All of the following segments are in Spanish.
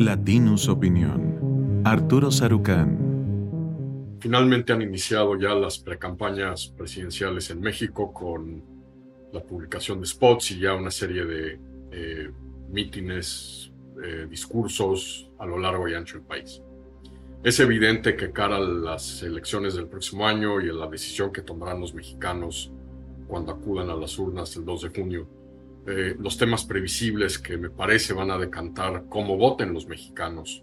Latinus Opinión. Arturo Sarucán. Finalmente han iniciado ya las precampañas presidenciales en México con la publicación de spots y ya una serie de eh, mítines, discursos a lo largo y ancho del país. Es evidente que cara a las elecciones del próximo año y a la decisión que tomarán los mexicanos cuando acudan a las urnas el 2 de junio, eh, los temas previsibles que me parece van a decantar cómo voten los mexicanos.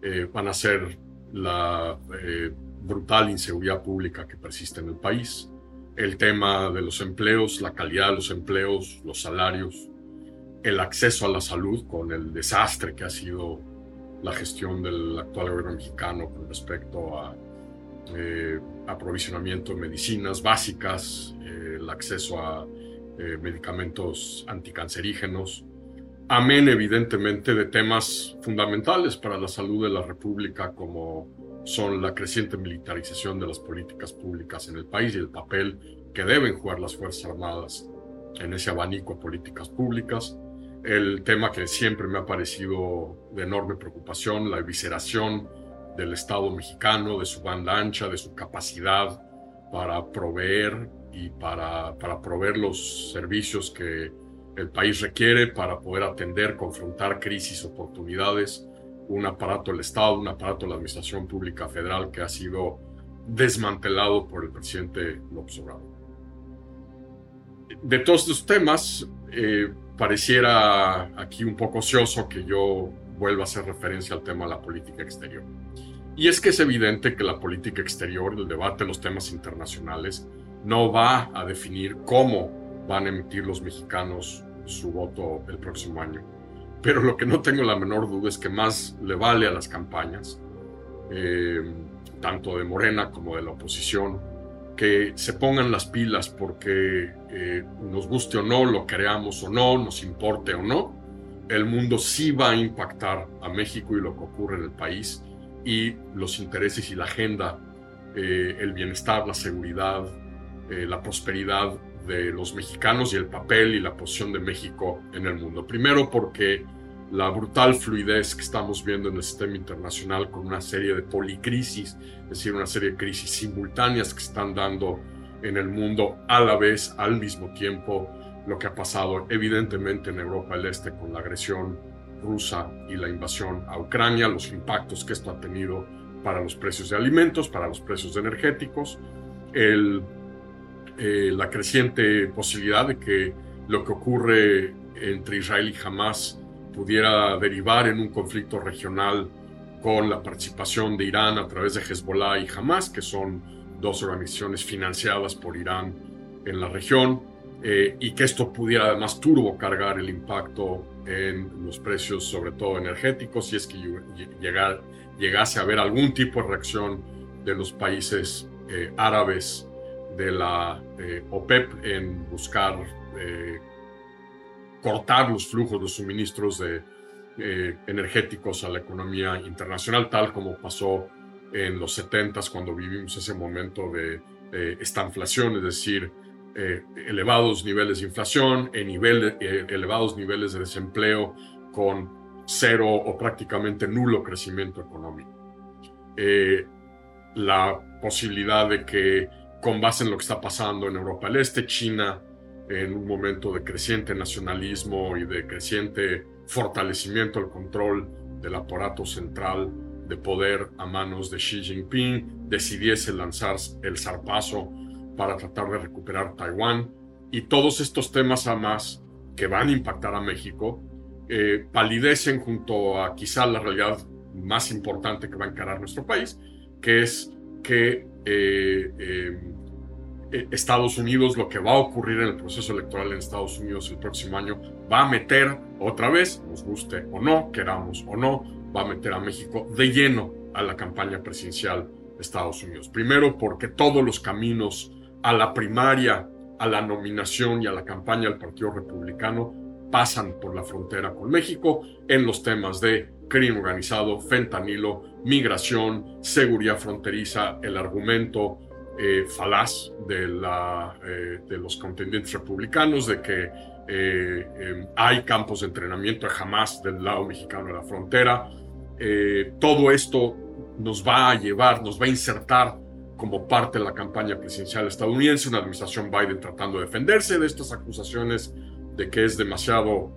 Eh, van a ser la eh, brutal inseguridad pública que persiste en el país, el tema de los empleos, la calidad de los empleos, los salarios, el acceso a la salud con el desastre que ha sido la gestión del actual gobierno mexicano con respecto a aprovisionamiento de medicinas básicas, el acceso a eh, medicamentos anticancerígenos, amén evidentemente de temas fundamentales para la salud de la República como son la creciente militarización de las políticas públicas en el país y el papel que deben jugar las Fuerzas Armadas en ese abanico de políticas públicas. El tema que siempre me ha parecido de enorme preocupación, la evisceración del Estado mexicano, de su banda ancha, de su capacidad para proveer y para, para proveer los servicios que el país requiere para poder atender, confrontar crisis, oportunidades, un aparato del Estado, un aparato de la Administración Pública Federal que ha sido desmantelado por el presidente López Obrador. De todos estos temas, eh, pareciera aquí un poco ocioso que yo vuelva a hacer referencia al tema de la política exterior. Y es que es evidente que la política exterior, el debate de los temas internacionales, no va a definir cómo van a emitir los mexicanos su voto el próximo año. Pero lo que no tengo la menor duda es que más le vale a las campañas, eh, tanto de Morena como de la oposición, que se pongan las pilas porque eh, nos guste o no, lo creamos o no, nos importe o no, el mundo sí va a impactar a México y lo que ocurre en el país y los intereses y la agenda, eh, el bienestar, la seguridad, eh, la prosperidad de los mexicanos y el papel y la posición de México en el mundo. Primero porque la brutal fluidez que estamos viendo en el sistema internacional con una serie de policrisis, es decir, una serie de crisis simultáneas que están dando en el mundo a la vez, al mismo tiempo, lo que ha pasado evidentemente en Europa del Este con la agresión rusa y la invasión a Ucrania, los impactos que esto ha tenido para los precios de alimentos, para los precios de energéticos, el eh, la creciente posibilidad de que lo que ocurre entre Israel y Hamas pudiera derivar en un conflicto regional con la participación de Irán a través de Hezbollah y Hamas, que son dos organizaciones financiadas por Irán en la región, eh, y que esto pudiera además turbo cargar el impacto en los precios, sobre todo energéticos, si es que llegar, llegase a haber algún tipo de reacción de los países eh, árabes de la eh, OPEP en buscar eh, cortar los flujos de suministros de, eh, energéticos a la economía internacional, tal como pasó en los 70 cuando vivimos ese momento de esta inflación, es decir, elevados niveles de inflación, en nivel, elevados niveles de desempleo con cero o prácticamente nulo crecimiento económico. la posibilidad de que con base en lo que está pasando en Europa del Este, China en un momento de creciente nacionalismo y de creciente fortalecimiento del control del aparato central de poder a manos de Xi Jinping, decidiese lanzar el zarpazo para tratar de recuperar Taiwán. Y todos estos temas además que van a impactar a México eh, palidecen junto a quizá la realidad más importante que va a encarar nuestro país, que es que eh, eh, Estados Unidos, lo que va a ocurrir en el proceso electoral en Estados Unidos el próximo año, va a meter otra vez, nos guste o no, queramos o no, va a meter a México de lleno a la campaña presidencial de Estados Unidos. Primero porque todos los caminos a la primaria, a la nominación y a la campaña del Partido Republicano pasan por la frontera con México en los temas de crimen organizado, fentanilo, migración, seguridad fronteriza, el argumento eh, falaz eh, de, los contendientes republicanos, de que eh, em, hay campos de entrenamiento jamás del lado mexicano de la frontera, eh, todo esto nos va a llevar, nos va a insertar como parte de la campaña presidencial estadounidense, una administración Biden tratando de defenderse de estas acusaciones de que es demasiado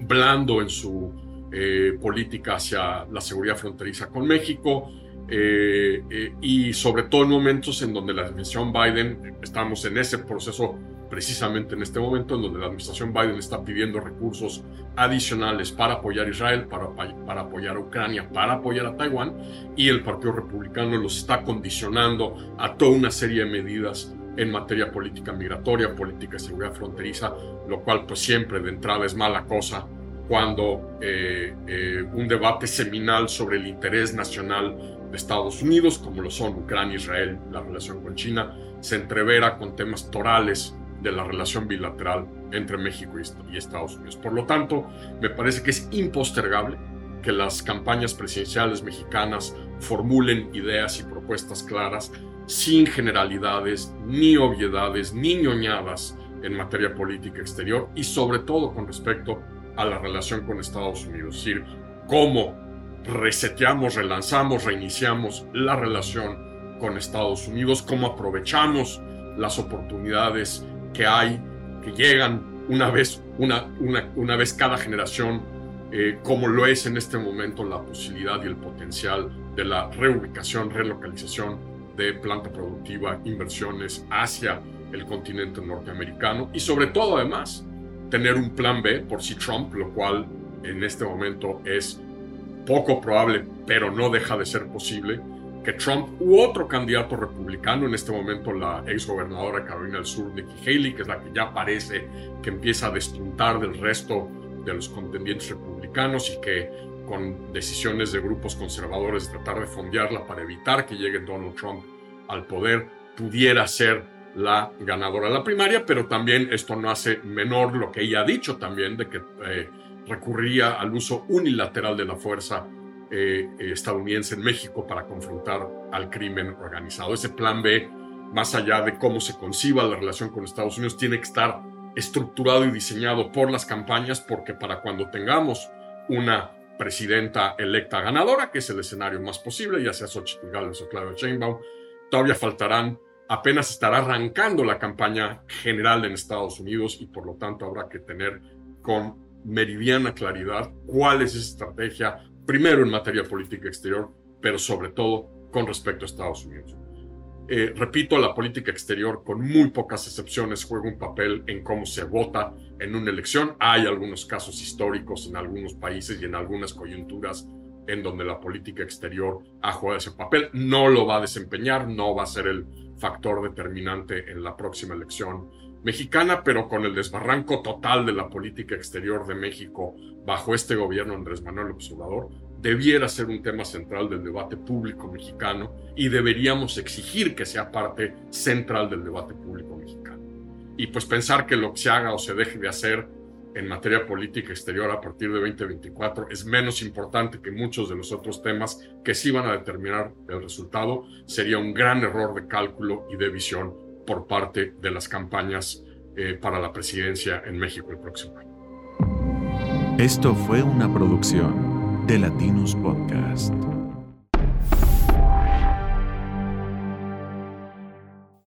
blando en su eh, política hacia la seguridad fronteriza con México, eh, eh, y sobre todo en momentos en donde la administración Biden, estamos en ese proceso precisamente en este momento, en donde la administración Biden está pidiendo recursos adicionales para apoyar a Israel, para, para apoyar a Ucrania, para apoyar a Taiwán, y el Partido Republicano los está condicionando a toda una serie de medidas en materia política migratoria, política de seguridad fronteriza, lo cual pues siempre de entrada es mala cosa cuando eh, eh, un debate seminal sobre el interés nacional de Estados Unidos, como lo son Ucrania, Israel, la relación con China, se entrevera con temas torales de la relación bilateral entre México y Estados Unidos. Por lo tanto, me parece que es impostergable que las campañas presidenciales mexicanas formulen ideas y propuestas claras sin generalidades, ni obviedades, ni ñoñadas en materia política exterior y sobre todo con respecto a la relación con Estados Unidos. Es decir, cómo reseteamos, relanzamos, reiniciamos la relación con Estados Unidos, cómo aprovechamos las oportunidades que hay, que llegan una vez, una, una vez cada generación, eh, como lo es en este momento la posibilidad y el potencial de la reubicación, relocalización de planta productiva, inversiones hacia el continente norteamericano y sobre todo además tener un plan B por si Trump, lo cual en este momento es poco probable, pero no deja de ser posible, que Trump u otro candidato republicano, en este momento la ex gobernadora Carolina del Sur, Nikki Haley, que es la que ya parece que empieza a despuntar del resto de los contendientes republicanos y que con decisiones de grupos conservadores tratar de fondearla para evitar que llegue Donald Trump al poder, pudiera ser la ganadora de la primaria, pero también esto no hace menor lo que ella ha dicho también de que eh, recurría al uso unilateral de la fuerza eh, estadounidense en México para confrontar al crimen organizado. Ese plan B, más allá de cómo se conciba la relación con Estados Unidos, tiene que estar estructurado y diseñado por las campañas, porque para cuando tengamos una presidenta electa ganadora, que es el escenario más posible, ya sea Xochitl Gálvez o Claudia Sheinbaum, todavía faltarán apenas estará arrancando la campaña general en Estados Unidos y por lo tanto habrá que tener con meridiana claridad cuál es esa estrategia, primero en materia política exterior, pero sobre todo con respecto a Estados Unidos. Eh, repito, la política exterior, con muy pocas excepciones, juega un papel en cómo se vota en una elección. Hay algunos casos históricos en algunos países y en algunas coyunturas en donde la política exterior ha jugado ese papel. No lo va a desempeñar, no va a ser el factor determinante en la próxima elección mexicana, pero con el desbarranco total de la política exterior de México bajo este gobierno Andrés Manuel Observador, debiera ser un tema central del debate público mexicano y deberíamos exigir que sea parte central del debate público mexicano. Y pues pensar que lo que se haga o se deje de hacer en materia política exterior a partir de 2024 es menos importante que muchos de los otros temas que sí van a determinar el resultado, sería un gran error de cálculo y de visión por parte de las campañas eh, para la presidencia en México el próximo año. Esto fue una producción de Latinos Podcast.